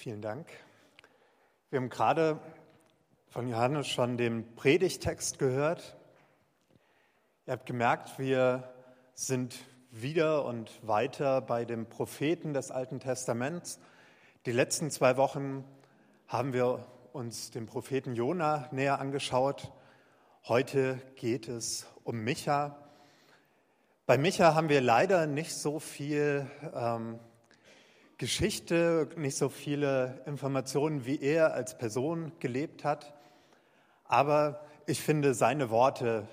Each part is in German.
Vielen Dank. Wir haben gerade von Johannes schon den Predigtext gehört. Ihr habt gemerkt, wir sind wieder und weiter bei den Propheten des Alten Testaments. Die letzten zwei Wochen haben wir uns den Propheten Jona näher angeschaut. Heute geht es um Micha. Bei Micha haben wir leider nicht so viel ähm, Geschichte, nicht so viele Informationen, wie er als Person gelebt hat. Aber ich finde seine Worte,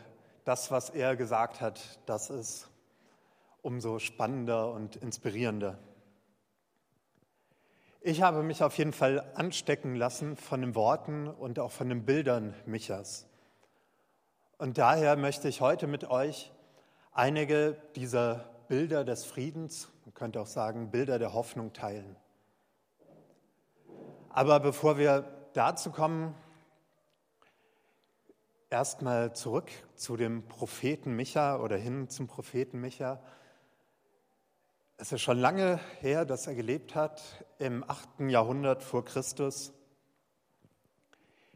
das, was er gesagt hat, das ist umso spannender und inspirierender. Ich habe mich auf jeden Fall anstecken lassen von den Worten und auch von den Bildern Michas. Und daher möchte ich heute mit euch einige dieser Bilder des Friedens, man könnte auch sagen Bilder der Hoffnung teilen. Aber bevor wir dazu kommen, erstmal zurück zu dem Propheten Micha oder hin zum Propheten Micha. Es ist schon lange her, dass er gelebt hat, im 8. Jahrhundert vor Christus.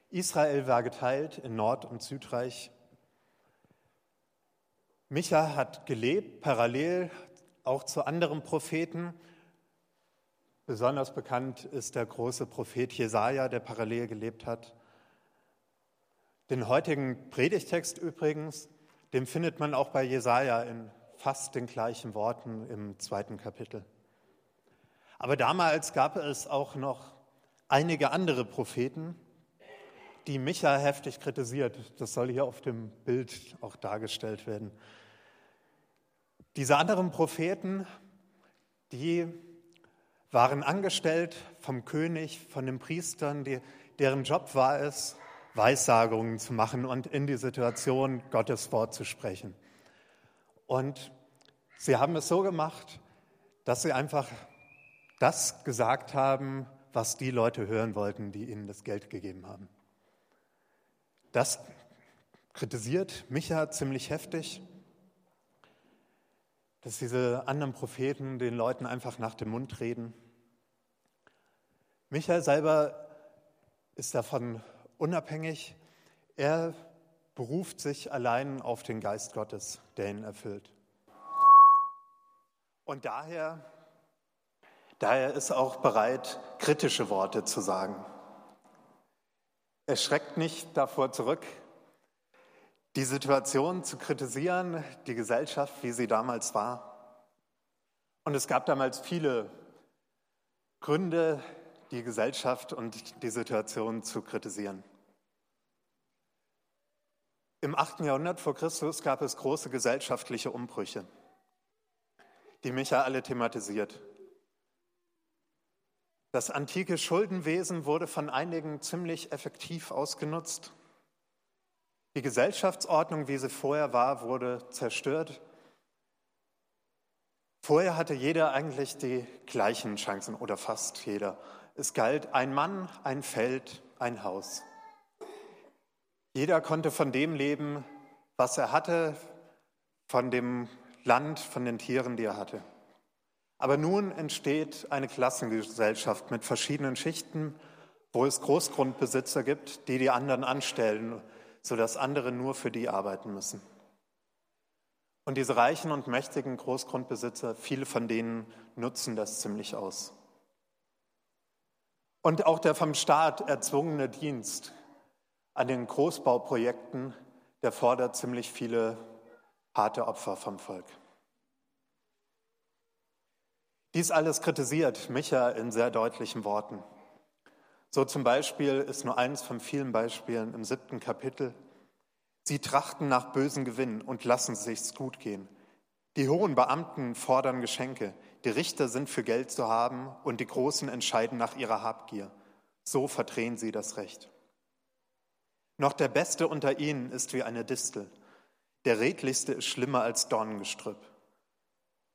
Israel war geteilt in Nord- und Südreich. Micha hat gelebt, parallel auch zu anderen Propheten. Besonders bekannt ist der große Prophet Jesaja, der parallel gelebt hat. Den heutigen Predigtext übrigens, den findet man auch bei Jesaja in fast den gleichen Worten im zweiten Kapitel. Aber damals gab es auch noch einige andere Propheten, die Micha heftig kritisiert. Das soll hier auf dem Bild auch dargestellt werden. Diese anderen Propheten, die waren angestellt vom König, von den Priestern, die, deren Job war es, Weissagungen zu machen und in die Situation Gottes Wort zu sprechen. Und sie haben es so gemacht, dass sie einfach das gesagt haben, was die Leute hören wollten, die ihnen das Geld gegeben haben. Das kritisiert Micha ziemlich heftig dass diese anderen Propheten den Leuten einfach nach dem Mund reden. Michael selber ist davon unabhängig. Er beruft sich allein auf den Geist Gottes, der ihn erfüllt. Und daher, daher ist er auch bereit, kritische Worte zu sagen. Er schreckt nicht davor zurück, die Situation zu kritisieren, die Gesellschaft, wie sie damals war. Und es gab damals viele Gründe, die Gesellschaft und die Situation zu kritisieren. Im 8. Jahrhundert vor Christus gab es große gesellschaftliche Umbrüche, die Micha alle thematisiert. Das antike Schuldenwesen wurde von einigen ziemlich effektiv ausgenutzt. Die Gesellschaftsordnung, wie sie vorher war, wurde zerstört. Vorher hatte jeder eigentlich die gleichen Chancen oder fast jeder. Es galt ein Mann, ein Feld, ein Haus. Jeder konnte von dem leben, was er hatte, von dem Land, von den Tieren, die er hatte. Aber nun entsteht eine Klassengesellschaft mit verschiedenen Schichten, wo es Großgrundbesitzer gibt, die die anderen anstellen sodass andere nur für die arbeiten müssen. Und diese reichen und mächtigen Großgrundbesitzer, viele von denen nutzen das ziemlich aus. Und auch der vom Staat erzwungene Dienst an den Großbauprojekten, der fordert ziemlich viele harte Opfer vom Volk. Dies alles kritisiert Micha in sehr deutlichen Worten. So zum Beispiel ist nur eines von vielen Beispielen im siebten Kapitel. Sie trachten nach bösen Gewinn und lassen sich's gut gehen. Die hohen Beamten fordern Geschenke, die Richter sind für Geld zu haben und die Großen entscheiden nach ihrer Habgier. So verdrehen sie das Recht. Noch der Beste unter ihnen ist wie eine Distel. Der Redlichste ist schlimmer als Dornengestrüpp.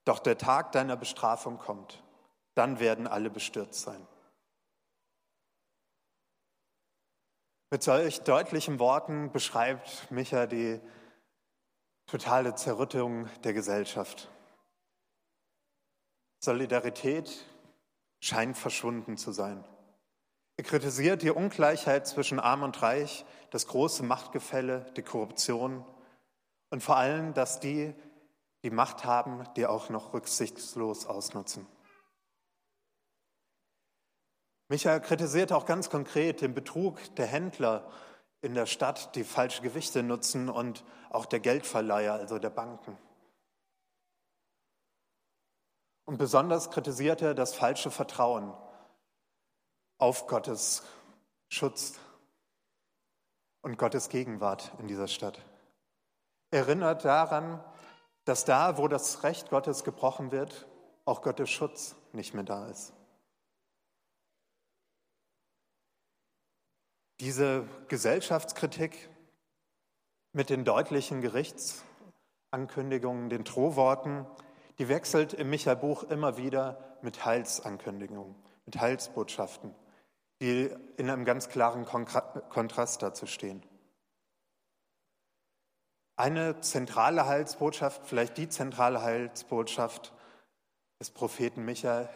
Doch der Tag deiner Bestrafung kommt. Dann werden alle bestürzt sein. Mit solch deutlichen Worten beschreibt Micha die totale Zerrüttung der Gesellschaft. Solidarität scheint verschwunden zu sein. Er kritisiert die Ungleichheit zwischen Arm und Reich, das große Machtgefälle, die Korruption und vor allem, dass die, die Macht haben, die auch noch rücksichtslos ausnutzen. Michael kritisiert auch ganz konkret den Betrug der Händler in der Stadt, die falsche Gewichte nutzen und auch der Geldverleiher, also der Banken. Und besonders kritisiert er das falsche Vertrauen auf Gottes Schutz und Gottes Gegenwart in dieser Stadt. Erinnert daran, dass da, wo das Recht Gottes gebrochen wird, auch Gottes Schutz nicht mehr da ist. Diese Gesellschaftskritik mit den deutlichen Gerichtsankündigungen, den Drohworten, die wechselt im Micha-Buch immer wieder mit Heilsankündigungen, mit Heilsbotschaften, die in einem ganz klaren Kontrast dazu stehen. Eine zentrale Heilsbotschaft, vielleicht die zentrale Heilsbotschaft des Propheten Micha,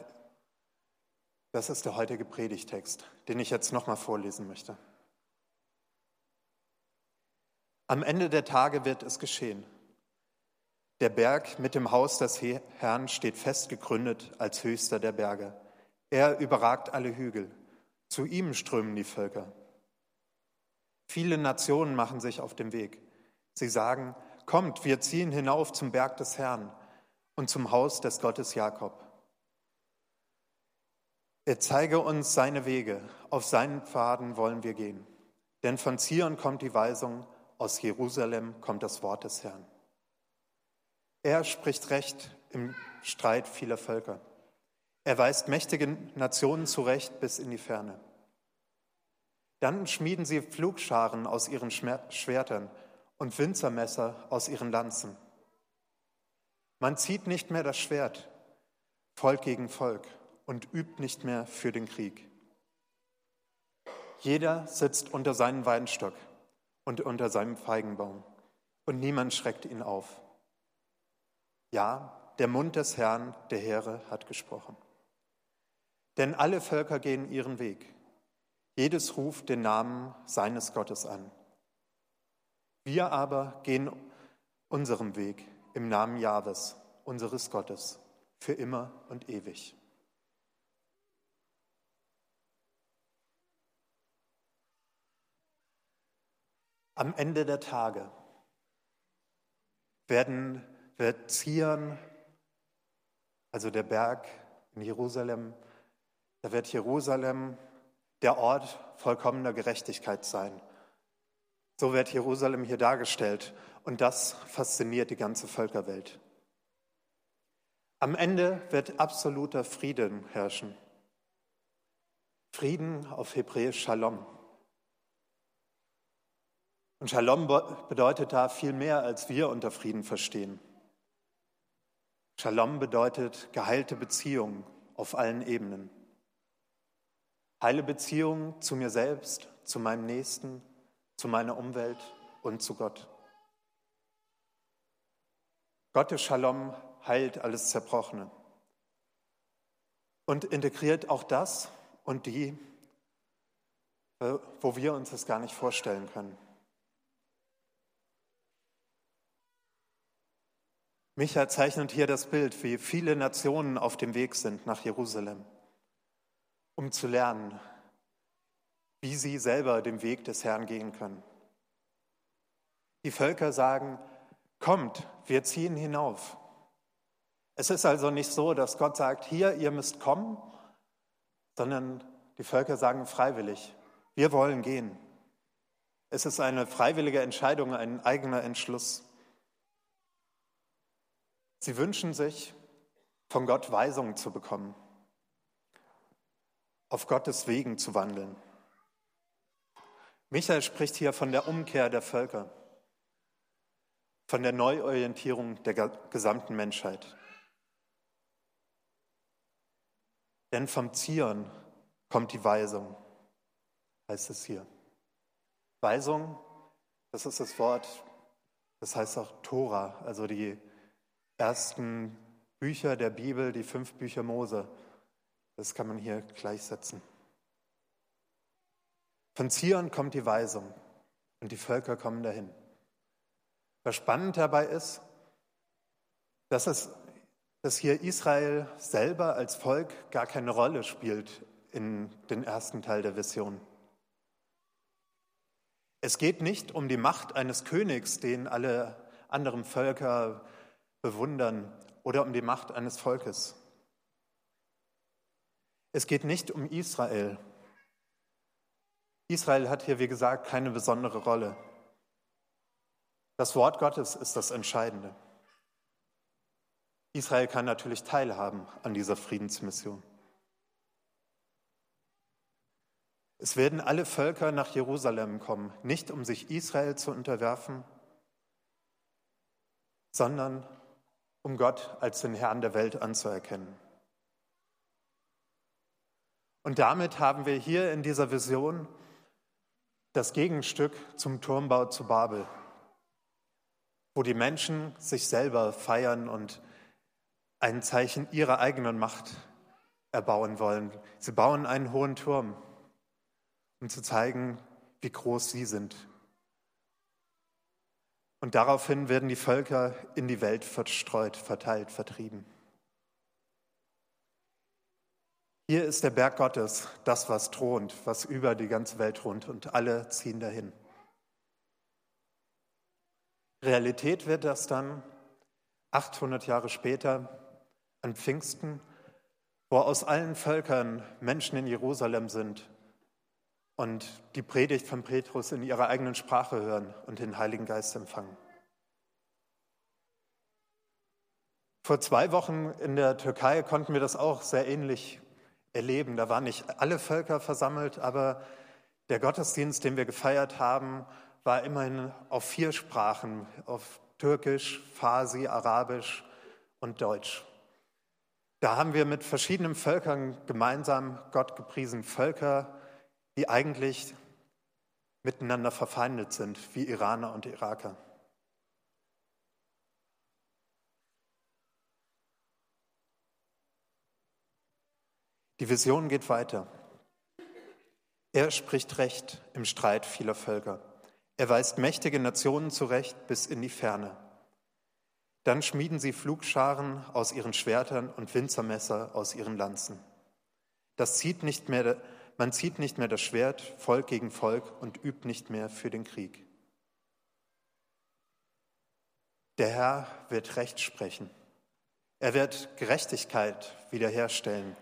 das ist der heutige Predigtext, den ich jetzt nochmal vorlesen möchte. Am Ende der Tage wird es geschehen. Der Berg mit dem Haus des Herrn steht fest gegründet als höchster der Berge. Er überragt alle Hügel. Zu ihm strömen die Völker. Viele Nationen machen sich auf den Weg. Sie sagen, kommt, wir ziehen hinauf zum Berg des Herrn und zum Haus des Gottes Jakob. Er zeige uns seine Wege, auf seinen Pfaden wollen wir gehen. Denn von Zion kommt die Weisung, aus Jerusalem kommt das Wort des Herrn. Er spricht Recht im Streit vieler Völker. Er weist mächtige Nationen zurecht bis in die Ferne. Dann schmieden sie Pflugscharen aus ihren Schwertern und Winzermesser aus ihren Lanzen. Man zieht nicht mehr das Schwert, Volk gegen Volk, und übt nicht mehr für den Krieg. Jeder sitzt unter seinem Weinstock und unter seinem Feigenbaum, und niemand schreckt ihn auf. Ja, der Mund des Herrn, der Heere, hat gesprochen. Denn alle Völker gehen ihren Weg. Jedes ruft den Namen seines Gottes an. Wir aber gehen unserem Weg im Namen Jahwes, unseres Gottes, für immer und ewig. Am Ende der Tage werden, wird Zion, also der Berg in Jerusalem, da wird Jerusalem der Ort vollkommener Gerechtigkeit sein. So wird Jerusalem hier dargestellt und das fasziniert die ganze Völkerwelt. Am Ende wird absoluter Frieden herrschen. Frieden auf Hebräisch Shalom. Und Shalom bedeutet da viel mehr, als wir unter Frieden verstehen. Shalom bedeutet geheilte Beziehung auf allen Ebenen. Heile Beziehung zu mir selbst, zu meinem Nächsten, zu meiner Umwelt und zu Gott. Gottes Shalom heilt alles Zerbrochene und integriert auch das und die, wo wir uns das gar nicht vorstellen können. Micha zeichnet hier das Bild, wie viele Nationen auf dem Weg sind nach Jerusalem, um zu lernen, wie sie selber den Weg des Herrn gehen können. Die Völker sagen, kommt, wir ziehen hinauf. Es ist also nicht so, dass Gott sagt, hier, ihr müsst kommen, sondern die Völker sagen freiwillig, wir wollen gehen. Es ist eine freiwillige Entscheidung, ein eigener Entschluss. Sie wünschen sich, von Gott Weisungen zu bekommen, auf Gottes Wegen zu wandeln. Michael spricht hier von der Umkehr der Völker, von der Neuorientierung der gesamten Menschheit. Denn vom Zion kommt die Weisung, heißt es hier. Weisung, das ist das Wort, das heißt auch Tora, also die ersten Bücher der Bibel, die fünf Bücher Mose. Das kann man hier gleichsetzen. Von Zion kommt die Weisung und die Völker kommen dahin. Was spannend dabei ist, dass, es, dass hier Israel selber als Volk gar keine Rolle spielt in den ersten Teil der Vision. Es geht nicht um die Macht eines Königs, den alle anderen Völker bewundern, oder um die Macht eines Volkes. Es geht nicht um Israel. Israel hat hier, wie gesagt, keine besondere Rolle. Das Wort Gottes ist das Entscheidende. Israel kann natürlich teilhaben an dieser Friedensmission. Es werden alle Völker nach Jerusalem kommen, nicht um sich Israel zu unterwerfen, sondern um Gott als den Herrn der Welt anzuerkennen. Und damit haben wir hier in dieser Vision das Gegenstück zum Turmbau zu Babel, wo die Menschen sich selber feiern und ein Zeichen ihrer eigenen Macht erbauen wollen. Sie bauen einen hohen Turm um zu zeigen, wie groß sie sind. Und daraufhin werden die Völker in die Welt verstreut, verteilt, vertrieben. Hier ist der Berg Gottes, das, was thront, was über die ganze Welt thront, und alle ziehen dahin. Realität wird das dann 800 Jahre später an Pfingsten, wo aus allen Völkern Menschen in Jerusalem sind und die Predigt von Petrus in ihrer eigenen Sprache hören und den Heiligen Geist empfangen. Vor zwei Wochen in der Türkei konnten wir das auch sehr ähnlich erleben. Da waren nicht alle Völker versammelt, aber der Gottesdienst, den wir gefeiert haben, war immerhin auf vier Sprachen, auf Türkisch, Farsi, Arabisch und Deutsch. Da haben wir mit verschiedenen Völkern gemeinsam Gott gepriesen, Völker, die eigentlich miteinander verfeindet sind, wie Iraner und Iraker. Die Vision geht weiter. Er spricht Recht im Streit vieler Völker. Er weist mächtige Nationen zurecht bis in die Ferne. Dann schmieden sie Flugscharen aus ihren Schwertern und Winzermesser aus ihren Lanzen. Das zieht nicht mehr man zieht nicht mehr das Schwert Volk gegen Volk und übt nicht mehr für den Krieg. Der Herr wird Recht sprechen. Er wird Gerechtigkeit wiederherstellen,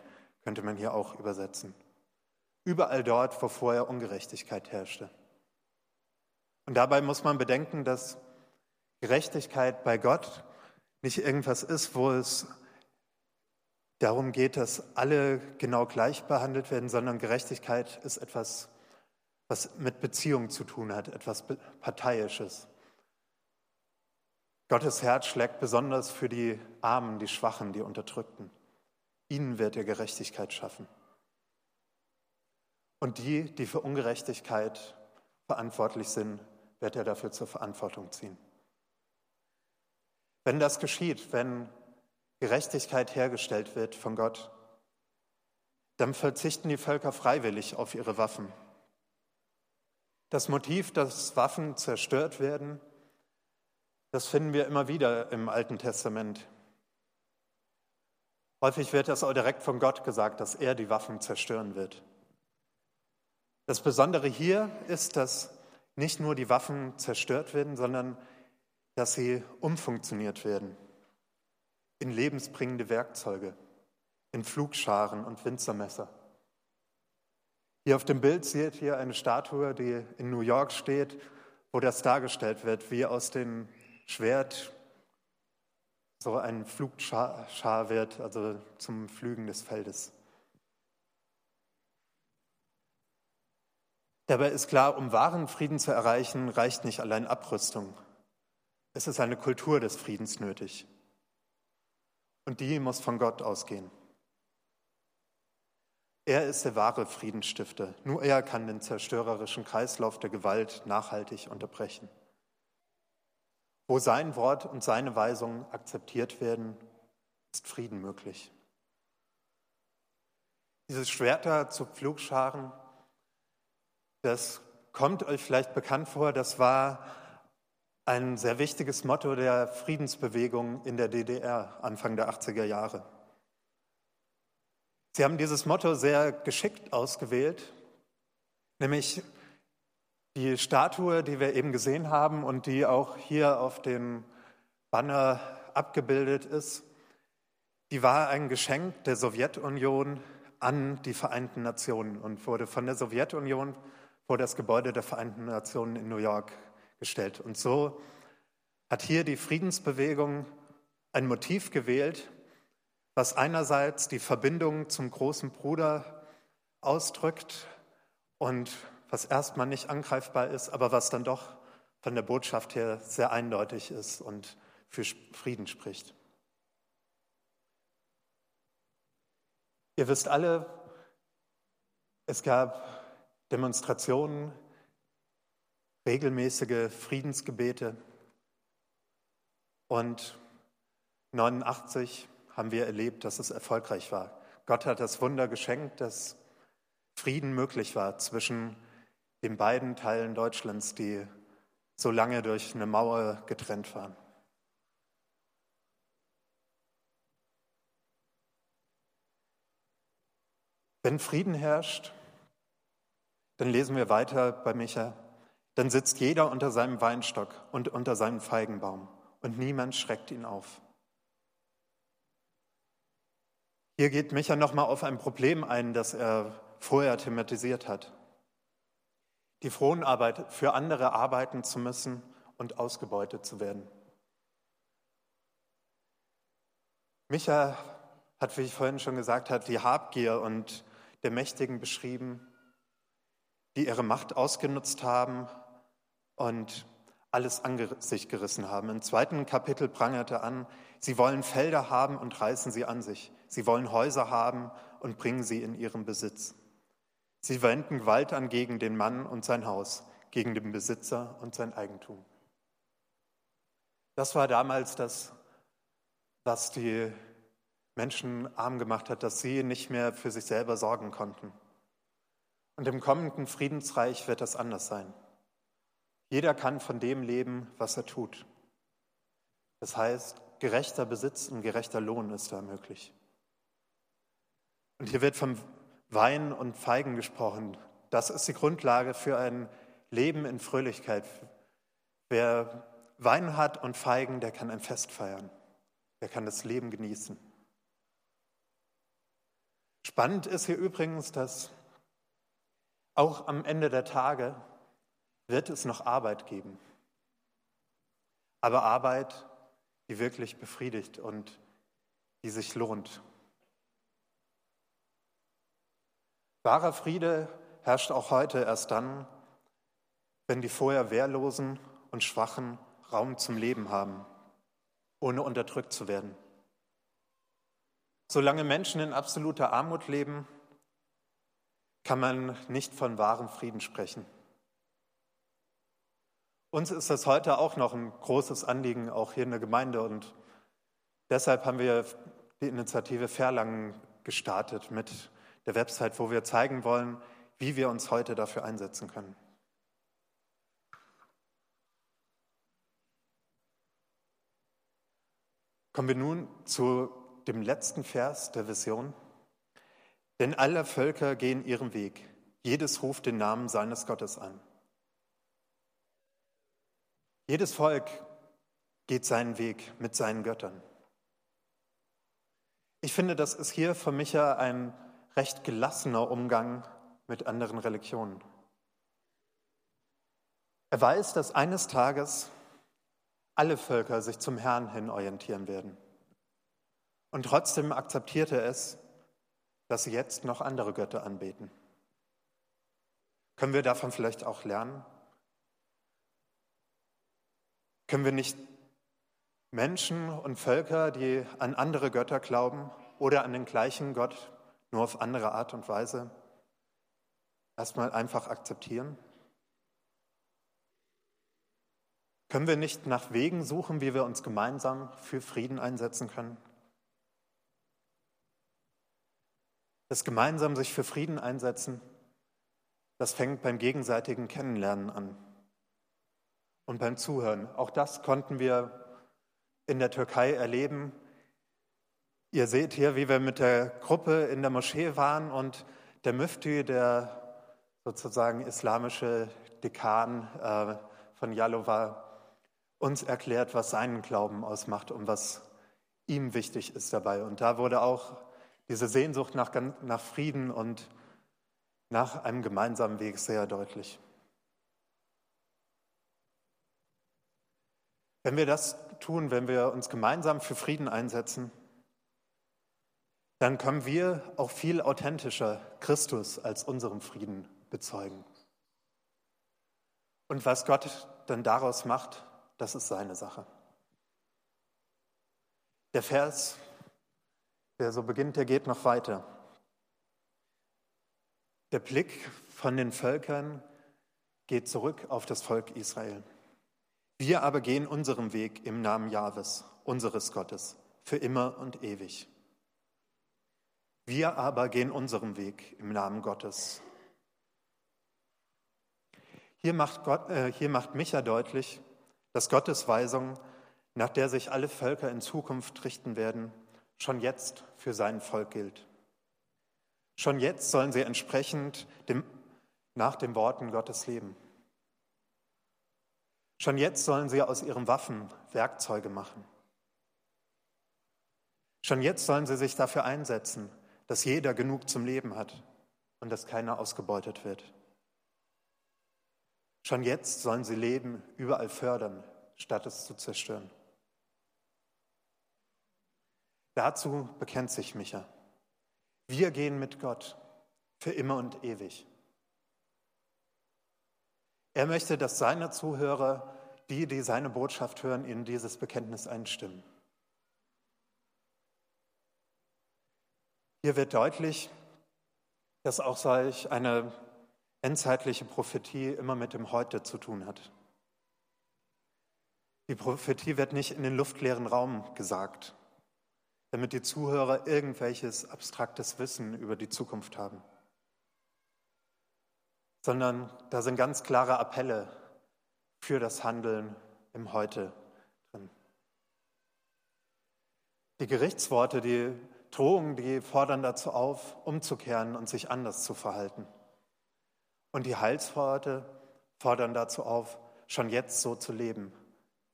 könnte man hier auch übersetzen. Überall dort, wo vorher Ungerechtigkeit herrschte. Und dabei muss man bedenken, dass Gerechtigkeit bei Gott nicht irgendwas ist, wo es darum geht, dass alle genau gleich behandelt werden, sondern Gerechtigkeit ist etwas, was mit Beziehung zu tun hat, etwas Parteiisches. Gottes Herz schlägt besonders für die Armen, die Schwachen, die Unterdrückten. Ihnen wird er Gerechtigkeit schaffen. Und die, die für Ungerechtigkeit verantwortlich sind, wird er dafür zur Verantwortung ziehen. Wenn das geschieht, wenn Gerechtigkeit hergestellt wird von Gott, dann verzichten die Völker freiwillig auf ihre Waffen. Das Motiv, dass Waffen zerstört werden, das finden wir immer wieder im Alten Testament. Häufig wird das auch direkt von Gott gesagt, dass er die Waffen zerstören wird. Das Besondere hier ist, dass nicht nur die Waffen zerstört werden, sondern dass sie umfunktioniert werden in lebensbringende Werkzeuge, in Flugscharen und Winzermesser. Hier auf dem Bild seht ihr eine Statue, die in New York steht, wo das dargestellt wird, wie aus dem Schwert so ein Flugschar wird, also zum Flügen des Feldes. Dabei ist klar, um wahren Frieden zu erreichen, reicht nicht allein Abrüstung. Es ist eine Kultur des Friedens nötig. Und die muss von Gott ausgehen. Er ist der wahre Friedensstifter. Nur er kann den zerstörerischen Kreislauf der Gewalt nachhaltig unterbrechen. Wo sein Wort und seine Weisungen akzeptiert werden, ist Frieden möglich. Diese Schwerter zu Pflugscharen Das kommt euch vielleicht bekannt vor, das war ein sehr wichtiges Motto der Friedensbewegung in der DDR Anfang der 80er Jahre. Sie haben dieses Motto sehr geschickt ausgewählt, nämlich die Statue, die wir eben gesehen haben und die auch hier auf dem Banner abgebildet ist, die war ein Geschenk der Sowjetunion an die Vereinten Nationen und wurde von der Sowjetunion vor das Gebäude der Vereinten Nationen in New York gestellt. Und so hat hier die Friedensbewegung ein Motiv gewählt, was einerseits die Verbindung zum großen Bruder ausdrückt und was erstmal nicht angreifbar ist, aber was dann doch von der Botschaft her sehr eindeutig ist und für Frieden spricht. Ihr wisst alle, es gab Demonstrationen, regelmäßige Friedensgebete und 89 haben wir erlebt, dass es erfolgreich war. Gott hat das Wunder geschenkt, dass Frieden möglich war zwischen den beiden Teilen Deutschlands, die so lange durch eine Mauer getrennt waren. Wenn Frieden herrscht, dann lesen wir weiter bei Micha, dann sitzt jeder unter seinem Weinstock und unter seinem Feigenbaum und niemand schreckt ihn auf. Hier geht Micha nochmal auf ein Problem ein, das er vorher thematisiert hat die Fronarbeit für andere arbeiten zu müssen und ausgebeutet zu werden. Micha hat, wie ich vorhin schon gesagt habe, die Habgier und der Mächtigen beschrieben, die ihre Macht ausgenutzt haben und alles an sich gerissen haben. Im zweiten Kapitel prangerte an, sie wollen Felder haben und reißen sie an sich. Sie wollen Häuser haben und bringen sie in ihren Besitz. Sie wenden Gewalt an gegen den Mann und sein Haus, gegen den Besitzer und sein Eigentum. Das war damals das, was die Menschen arm gemacht hat, dass sie nicht mehr für sich selber sorgen konnten. Und im kommenden Friedensreich wird das anders sein. Jeder kann von dem leben, was er tut. Das heißt, gerechter Besitz und gerechter Lohn ist da möglich. Und hier wird vom Wein und Feigen gesprochen. Das ist die Grundlage für ein Leben in Fröhlichkeit. Wer Wein hat und Feigen, der kann ein Fest feiern. Der kann das Leben genießen. Spannend ist hier übrigens, dass auch am Ende der Tage wird es noch Arbeit geben. Aber Arbeit, die wirklich befriedigt und die sich lohnt. Wahrer Friede herrscht auch heute erst dann, wenn die vorher Wehrlosen und Schwachen Raum zum Leben haben, ohne unterdrückt zu werden. Solange Menschen in absoluter Armut leben, kann man nicht von wahrem Frieden sprechen. Uns ist das heute auch noch ein großes Anliegen, auch hier in der Gemeinde. Und deshalb haben wir die Initiative Verlangen gestartet mit der Website, wo wir zeigen wollen, wie wir uns heute dafür einsetzen können. Kommen wir nun zu dem letzten Vers der Vision. Denn alle Völker gehen ihren Weg, jedes ruft den Namen seines Gottes an. Jedes Volk geht seinen Weg mit seinen Göttern. Ich finde, das ist hier für mich ein recht gelassener Umgang mit anderen Religionen. Er weiß, dass eines Tages alle Völker sich zum Herrn hin orientieren werden. Und trotzdem akzeptiert er es, dass sie jetzt noch andere Götter anbeten. Können wir davon vielleicht auch lernen? Können wir nicht Menschen und Völker, die an andere Götter glauben oder an den gleichen Gott nur auf andere Art und Weise erstmal einfach akzeptieren? Können wir nicht nach Wegen suchen, wie wir uns gemeinsam für Frieden einsetzen können? Das gemeinsam sich für Frieden einsetzen das fängt beim gegenseitigen Kennenlernen an und beim Zuhören. Auch das konnten wir in der Türkei erleben. Ihr seht hier, wie wir mit der Gruppe in der Moschee waren und der Müfti, der sozusagen islamische Dekan äh, von Yalova, uns erklärt, was seinen Glauben ausmacht und was ihm wichtig ist dabei. Und da wurde auch diese Sehnsucht nach, nach Frieden und nach einem gemeinsamen Weg sehr deutlich. Wenn wir das tun, wenn wir uns gemeinsam für Frieden einsetzen, dann können wir auch viel authentischer Christus als unserem Frieden bezeugen. Und was Gott dann daraus macht, das ist seine Sache. Der Vers, der so beginnt, der geht noch weiter. Der Blick von den Völkern geht zurück auf das Volk Israel. Wir aber gehen unserem Weg im Namen Jahwes, unseres Gottes, für immer und ewig. Wir aber gehen unserem Weg im Namen Gottes. Hier macht, Gott, äh, hier macht Micha deutlich, dass Gottes Weisung, nach der sich alle Völker in Zukunft richten werden, schon jetzt für sein Volk gilt. Schon jetzt sollen sie entsprechend dem, nach den Worten Gottes leben. Schon jetzt sollen sie aus ihren Waffen Werkzeuge machen. Schon jetzt sollen sie sich dafür einsetzen, dass jeder genug zum Leben hat und dass keiner ausgebeutet wird. Schon jetzt sollen sie Leben überall fördern, statt es zu zerstören. Dazu bekennt sich Micha. Wir gehen mit Gott für immer und ewig. Er möchte, dass seine Zuhörer, die, die seine Botschaft hören, in dieses Bekenntnis einstimmen. Hier wird deutlich, dass auch solch eine endzeitliche Prophetie immer mit dem Heute zu tun hat. Die Prophetie wird nicht in den luftleeren Raum gesagt, damit die Zuhörer irgendwelches abstraktes Wissen über die Zukunft haben sondern da sind ganz klare Appelle für das Handeln im Heute drin. Die Gerichtsworte, die Drohungen, die fordern dazu auf, umzukehren und sich anders zu verhalten. Und die Heilsworte fordern dazu auf, schon jetzt so zu leben,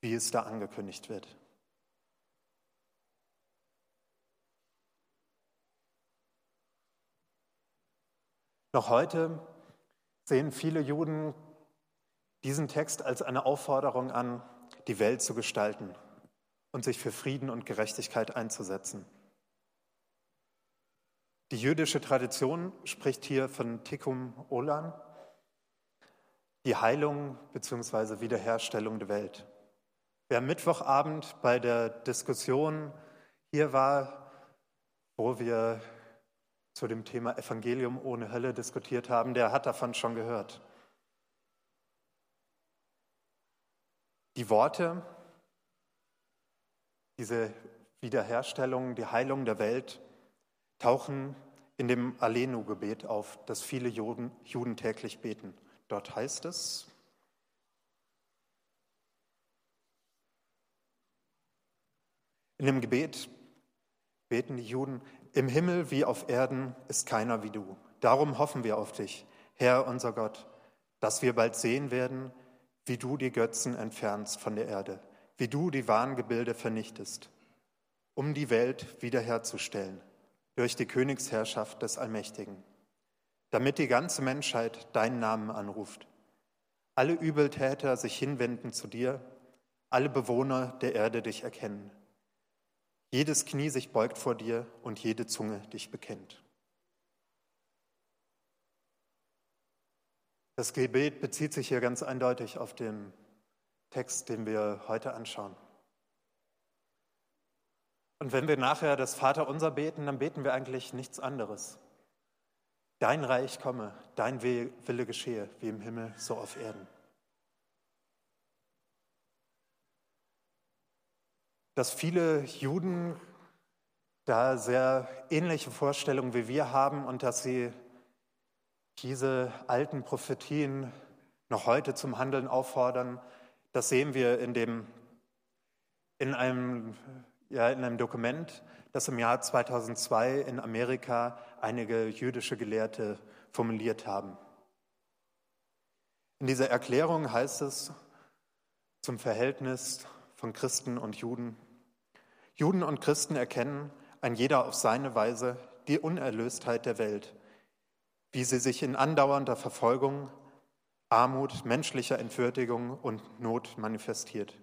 wie es da angekündigt wird. Noch heute sehen viele Juden diesen Text als eine Aufforderung an, die Welt zu gestalten und sich für Frieden und Gerechtigkeit einzusetzen. Die jüdische Tradition spricht hier von Tikkun Olam, die Heilung bzw. Wiederherstellung der Welt. Wer am Mittwochabend bei der Diskussion hier war, wo wir zu dem Thema Evangelium ohne Hölle diskutiert haben, der hat davon schon gehört. Die Worte, diese Wiederherstellung, die Heilung der Welt tauchen in dem Alenu-Gebet auf, das viele Juden, Juden täglich beten. Dort heißt es, in dem Gebet beten die Juden, im Himmel wie auf Erden ist keiner wie du. Darum hoffen wir auf dich, Herr unser Gott, dass wir bald sehen werden, wie du die Götzen entfernst von der Erde, wie du die Wahngebilde vernichtest, um die Welt wiederherzustellen durch die Königsherrschaft des Allmächtigen, damit die ganze Menschheit deinen Namen anruft, alle Übeltäter sich hinwenden zu dir, alle Bewohner der Erde dich erkennen jedes Knie sich beugt vor dir und jede Zunge dich bekennt. Das Gebet bezieht sich hier ganz eindeutig auf den Text, den wir heute anschauen. Und wenn wir nachher das Vaterunser beten, dann beten wir eigentlich nichts anderes. Dein Reich komme, dein Wille geschehe, wie im Himmel, so auf Erden. Dass viele Juden da sehr ähnliche Vorstellungen wie wir haben und dass sie diese alten Prophetien noch heute zum Handeln auffordern, das sehen wir in, dem, in, einem, ja, in einem Dokument, das im Jahr 2002 in Amerika einige jüdische Gelehrte formuliert haben. In dieser Erklärung heißt es zum Verhältnis von Christen und Juden, Juden und Christen erkennen, ein jeder auf seine Weise, die Unerlöstheit der Welt, wie sie sich in andauernder Verfolgung, Armut, menschlicher Entwürdigung und Not manifestiert.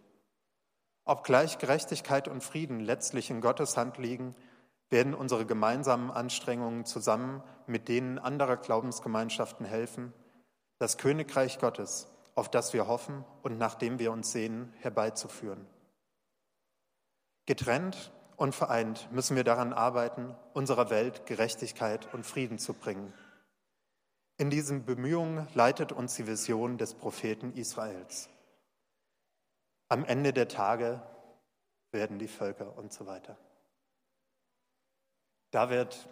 Obgleich Gerechtigkeit und Frieden letztlich in Gottes Hand liegen, werden unsere gemeinsamen Anstrengungen zusammen mit denen anderer Glaubensgemeinschaften helfen, das Königreich Gottes, auf das wir hoffen und nach dem wir uns sehnen, herbeizuführen. Getrennt und vereint müssen wir daran arbeiten, unserer Welt Gerechtigkeit und Frieden zu bringen. In diesen Bemühungen leitet uns die Vision des Propheten Israels. Am Ende der Tage werden die Völker und so weiter. Da wird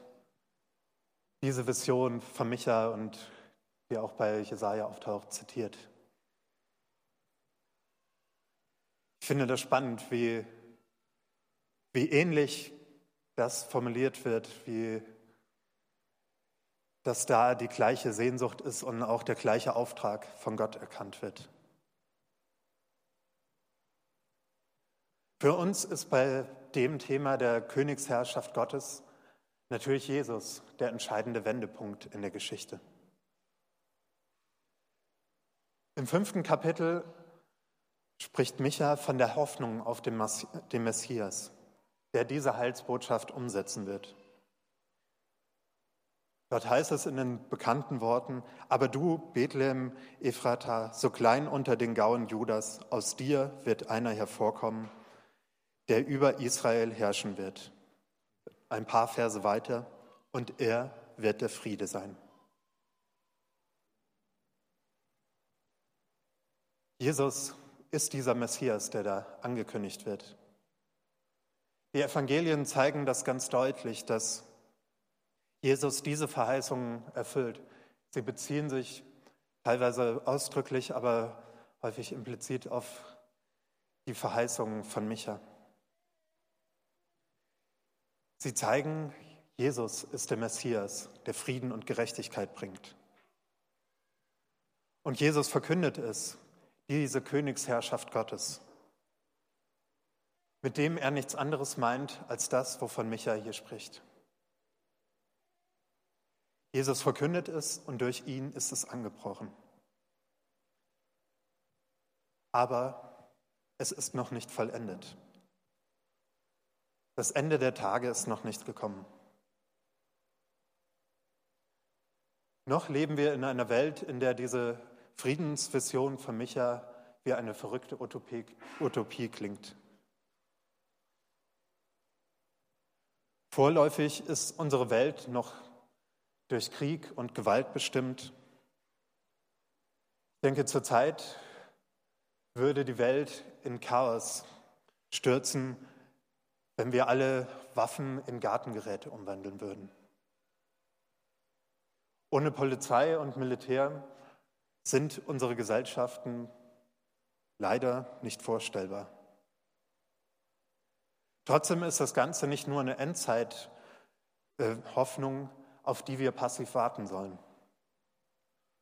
diese Vision von Micha und die auch bei Jesaja auftaucht, zitiert. Ich finde das spannend, wie, wie ähnlich das formuliert wird, wie dass da die gleiche Sehnsucht ist und auch der gleiche Auftrag von Gott erkannt wird. Für uns ist bei dem Thema der Königsherrschaft Gottes natürlich Jesus der entscheidende Wendepunkt in der Geschichte. Im fünften Kapitel spricht Micha von der Hoffnung auf den Messias, der diese Heilsbotschaft umsetzen wird. Dort heißt es in den bekannten Worten, aber du, Bethlehem Ephrata, so klein unter den Gauen Judas, aus dir wird einer hervorkommen, der über Israel herrschen wird. Ein paar Verse weiter, und er wird der Friede sein. Jesus ist dieser Messias, der da angekündigt wird. Die Evangelien zeigen das ganz deutlich, dass Jesus diese Verheißungen erfüllt. Sie beziehen sich teilweise ausdrücklich, aber häufig implizit auf die Verheißungen von Micha. Sie zeigen, Jesus ist der Messias, der Frieden und Gerechtigkeit bringt. Und Jesus verkündet es, diese Königsherrschaft Gottes, mit dem er nichts anderes meint als das, wovon Micha hier spricht. Jesus verkündet es und durch ihn ist es angebrochen. Aber es ist noch nicht vollendet. Das Ende der Tage ist noch nicht gekommen. Noch leben wir in einer Welt, in der diese Friedensvision von Micha wie eine verrückte Utopie, Utopie klingt. Vorläufig ist unsere Welt noch durch Krieg und Gewalt bestimmt. Ich denke, zurzeit würde die Welt in Chaos stürzen, wenn wir alle Waffen in Gartengeräte umwandeln würden. Ohne Polizei und Militär sind unsere Gesellschaften leider nicht vorstellbar. Trotzdem ist das Ganze nicht nur eine Endzeit-Hoffnung, auf die wir passiv warten sollen.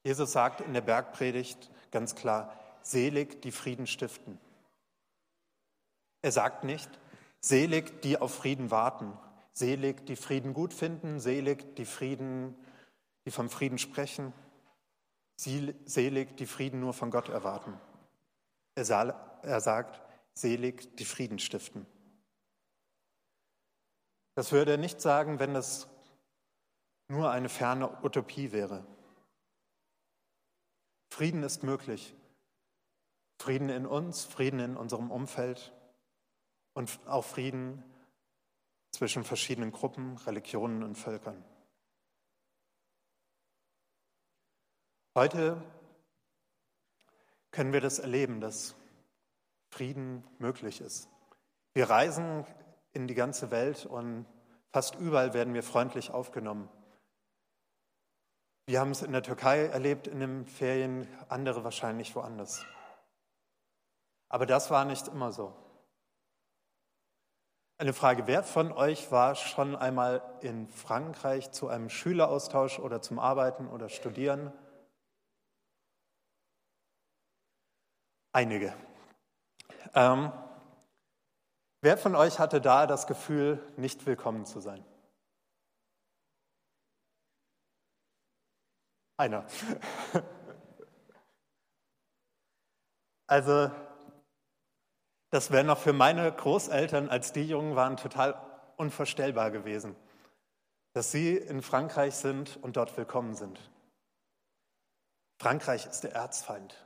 Jesus sagt in der Bergpredigt ganz klar, selig die Frieden stiften. Er sagt nicht, selig die auf Frieden warten, selig die Frieden gut finden, selig die Frieden, die vom Frieden sprechen, selig die Frieden nur von Gott erwarten. Er sagt, selig die Frieden stiften. Das würde er nicht sagen, wenn das nur eine ferne Utopie wäre. Frieden ist möglich. Frieden in uns, Frieden in unserem Umfeld und auch Frieden zwischen verschiedenen Gruppen, Religionen und Völkern. Heute können wir das erleben, dass Frieden möglich ist. Wir reisen in die ganze Welt und fast überall werden wir freundlich aufgenommen. Wir haben es in der Türkei erlebt in den Ferien, andere wahrscheinlich woanders. Aber das war nicht immer so. Eine Frage, wer von euch war schon einmal in Frankreich zu einem Schüleraustausch oder zum Arbeiten oder Studieren? Einige. Ähm, wer von euch hatte da das Gefühl, nicht willkommen zu sein? Einer. Also, das wäre noch für meine Großeltern, als die jung waren, total unvorstellbar gewesen, dass sie in Frankreich sind und dort willkommen sind. Frankreich ist der Erzfeind.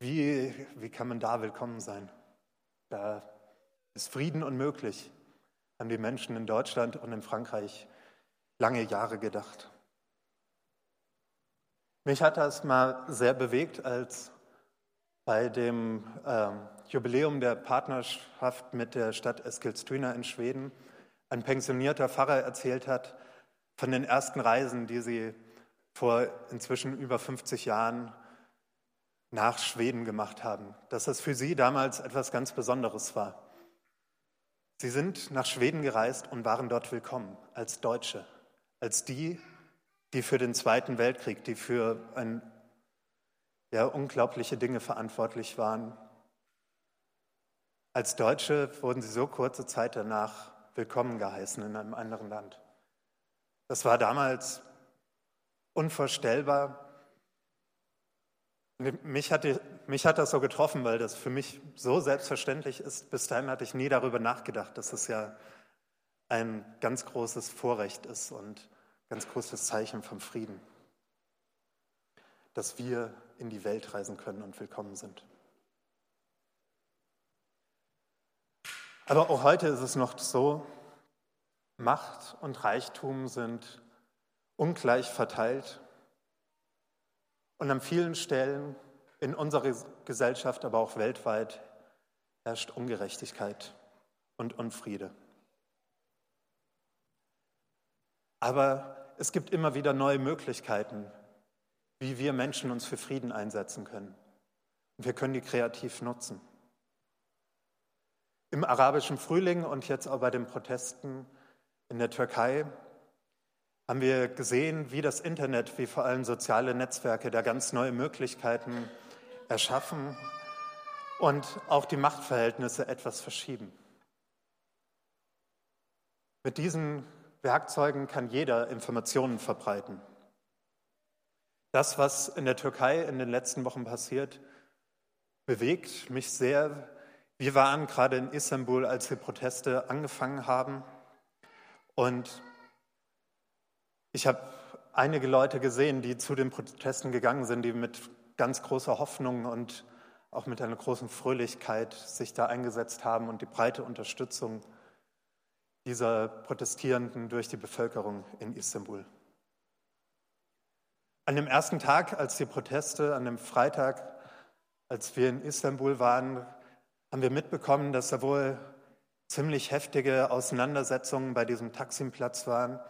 Wie, wie kann man da willkommen sein? Da ist Frieden unmöglich, haben die Menschen in Deutschland und in Frankreich lange Jahre gedacht. Mich hat das mal sehr bewegt, als bei dem ähm, Jubiläum der Partnerschaft mit der Stadt Eskilstuna in Schweden ein pensionierter Pfarrer erzählt hat von den ersten Reisen, die sie vor inzwischen über 50 Jahren nach Schweden gemacht haben, dass das für sie damals etwas ganz Besonderes war. Sie sind nach Schweden gereist und waren dort willkommen als Deutsche, als die, die für den Zweiten Weltkrieg, die für ein, ja, unglaubliche Dinge verantwortlich waren. Als Deutsche wurden sie so kurze Zeit danach willkommen geheißen in einem anderen Land. Das war damals unvorstellbar. Mich hat, mich hat das so getroffen, weil das für mich so selbstverständlich ist. Bis dahin hatte ich nie darüber nachgedacht, dass es ja ein ganz großes Vorrecht ist und ganz großes Zeichen vom Frieden, dass wir in die Welt reisen können und willkommen sind. Aber auch heute ist es noch so, Macht und Reichtum sind ungleich verteilt und an vielen Stellen in unserer Gesellschaft, aber auch weltweit, herrscht Ungerechtigkeit und Unfriede. Aber es gibt immer wieder neue Möglichkeiten, wie wir Menschen uns für Frieden einsetzen können. Und wir können die kreativ nutzen. Im arabischen Frühling und jetzt auch bei den Protesten in der Türkei haben wir gesehen, wie das Internet, wie vor allem soziale Netzwerke da ganz neue Möglichkeiten erschaffen und auch die Machtverhältnisse etwas verschieben. Mit diesen Werkzeugen kann jeder Informationen verbreiten. Das, was in der Türkei in den letzten Wochen passiert, bewegt mich sehr. Wir waren gerade in Istanbul, als die Proteste angefangen haben. Und ich habe einige Leute gesehen, die zu den Protesten gegangen sind, die mit ganz großer Hoffnung und auch mit einer großen Fröhlichkeit sich da eingesetzt haben und die breite Unterstützung dieser Protestierenden durch die Bevölkerung in Istanbul. An dem ersten Tag, als die Proteste, an dem Freitag, als wir in Istanbul waren, haben wir mitbekommen, dass da wohl ziemlich heftige Auseinandersetzungen bei diesem Taximplatz waren.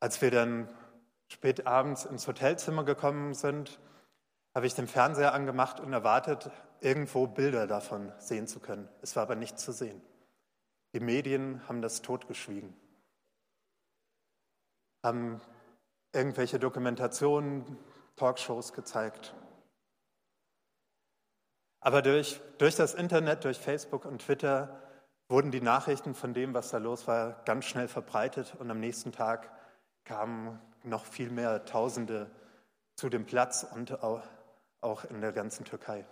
Als wir dann spät abends ins Hotelzimmer gekommen sind, habe ich den Fernseher angemacht und erwartet, irgendwo Bilder davon sehen zu können. Es war aber nicht zu sehen. Die Medien haben das totgeschwiegen, haben irgendwelche Dokumentationen, Talkshows gezeigt. Aber durch, durch das Internet, durch Facebook und Twitter wurden die Nachrichten von dem, was da los war, ganz schnell verbreitet und am nächsten Tag kamen noch viel mehr Tausende zu dem Platz und auch in der ganzen Türkei.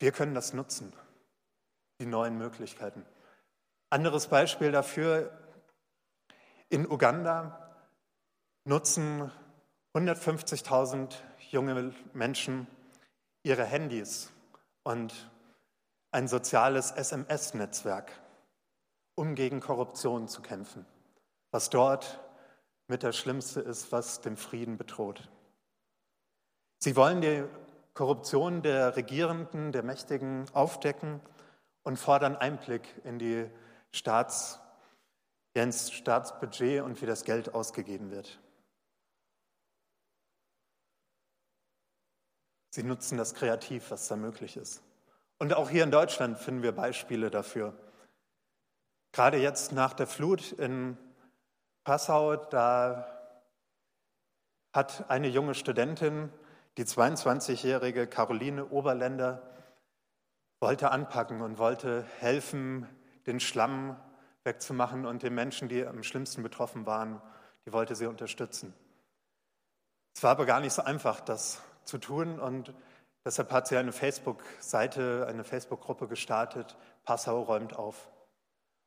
Wir können das nutzen die neuen Möglichkeiten. Anderes Beispiel dafür, in Uganda nutzen 150.000 junge Menschen ihre Handys und ein soziales SMS-Netzwerk, um gegen Korruption zu kämpfen, was dort mit das Schlimmste ist, was den Frieden bedroht. Sie wollen die Korruption der Regierenden, der Mächtigen aufdecken und fordern Einblick in die Staats, ins Staatsbudget und wie das Geld ausgegeben wird. Sie nutzen das kreativ, was da möglich ist. Und auch hier in Deutschland finden wir Beispiele dafür. Gerade jetzt nach der Flut in Passau, da hat eine junge Studentin, die 22-jährige Caroline Oberländer, wollte anpacken und wollte helfen, den Schlamm wegzumachen und den Menschen, die am schlimmsten betroffen waren, die wollte sie unterstützen. Es war aber gar nicht so einfach, das zu tun und deshalb hat sie eine Facebook-Seite, eine Facebook-Gruppe gestartet, Passau räumt auf.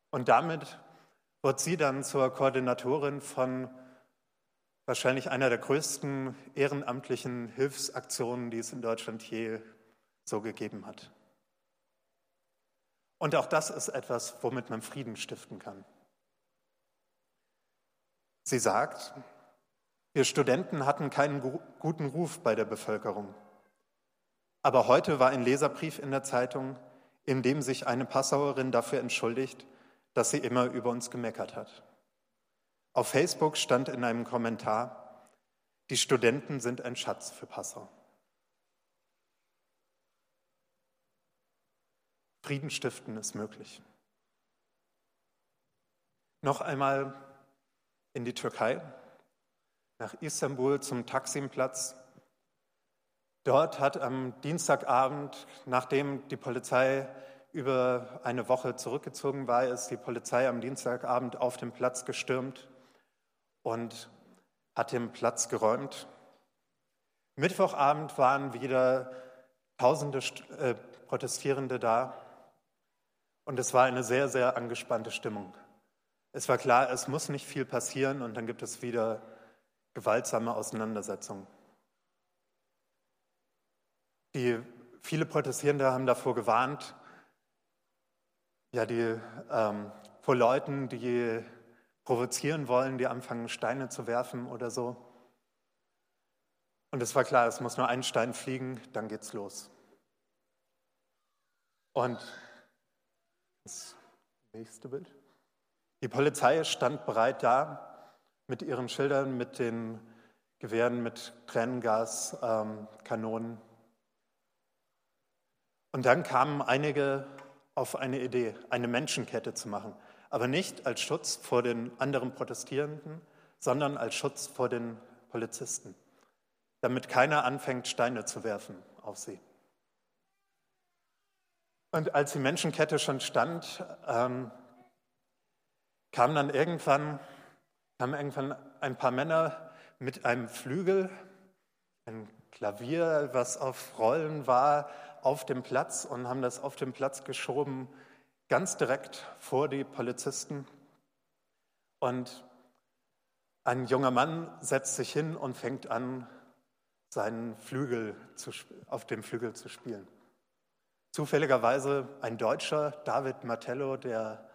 Und damit wird sie dann zur Koordinatorin von wahrscheinlich einer der größten ehrenamtlichen Hilfsaktionen, die es in Deutschland je so gegeben hat. Und auch das ist etwas, womit man Frieden stiften kann. Sie sagt, wir Studenten hatten keinen guten Ruf bei der Bevölkerung. Aber heute war ein Leserbrief in der Zeitung, in dem sich eine Passauerin dafür entschuldigt, dass sie immer über uns gemeckert hat. Auf Facebook stand in einem Kommentar, die Studenten sind ein Schatz für Passau. Frieden stiften ist möglich. Noch einmal in die Türkei, nach Istanbul zum Taksimplatz. Dort hat am Dienstagabend, nachdem die Polizei über eine Woche zurückgezogen war, ist die Polizei am Dienstagabend auf den Platz gestürmt und hat den Platz geräumt. Mittwochabend waren wieder tausende äh, Protestierende da. Und es war eine sehr, sehr angespannte Stimmung. Es war klar, es muss nicht viel passieren und dann gibt es wieder gewaltsame Auseinandersetzungen. Die, viele Protestierende haben davor gewarnt, ja, die, ähm, vor Leuten, die provozieren wollen, die anfangen, Steine zu werfen oder so. Und es war klar, es muss nur ein Stein fliegen, dann geht's los. Und das nächste Bild. Die Polizei stand bereit da mit ihren Schildern, mit den Gewehren, mit Tränengas, ähm, Kanonen. Und dann kamen einige auf eine Idee, eine Menschenkette zu machen. Aber nicht als Schutz vor den anderen Protestierenden, sondern als Schutz vor den Polizisten, damit keiner anfängt, Steine zu werfen auf sie. Und als die Menschenkette schon stand, ähm, kamen dann irgendwann, kamen irgendwann ein paar Männer mit einem Flügel, Klavier, was auf Rollen war, auf dem Platz und haben das auf dem Platz geschoben, ganz direkt vor die Polizisten. Und ein junger Mann setzt sich hin und fängt an, seinen Flügel zu, auf dem Flügel zu spielen. Zufälligerweise ein Deutscher, David Martello, der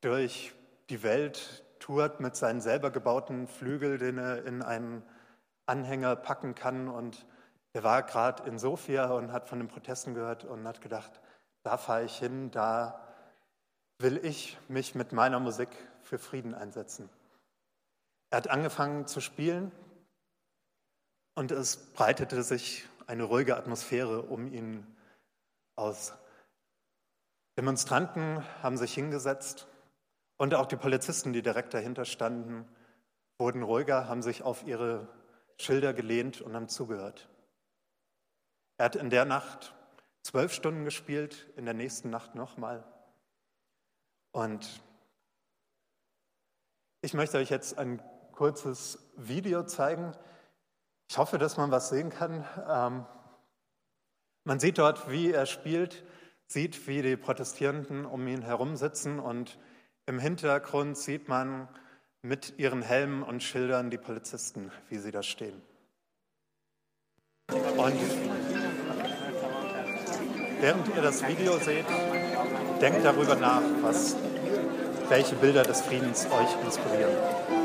durch die Welt tourt mit seinen selber gebauten Flügel, den er in einen Anhänger packen kann. Und er war gerade in Sofia und hat von den Protesten gehört und hat gedacht, da fahre ich hin, da will ich mich mit meiner Musik für Frieden einsetzen. Er hat angefangen zu spielen und es breitete sich eine ruhige Atmosphäre um ihn aus. Demonstranten haben sich hingesetzt und auch die Polizisten, die direkt dahinter standen, wurden ruhiger, haben sich auf ihre Schilder gelehnt und haben zugehört. Er hat in der Nacht zwölf Stunden gespielt, in der nächsten Nacht nochmal. Und ich möchte euch jetzt ein kurzes Video zeigen. Ich hoffe, dass man was sehen kann. Ähm, man sieht dort, wie er spielt, sieht, wie die Protestierenden um ihn herum sitzen und im Hintergrund sieht man mit ihren Helmen und Schildern die Polizisten, wie sie da stehen. Und während ihr das Video seht, denkt darüber nach, was, welche Bilder des Friedens euch inspirieren.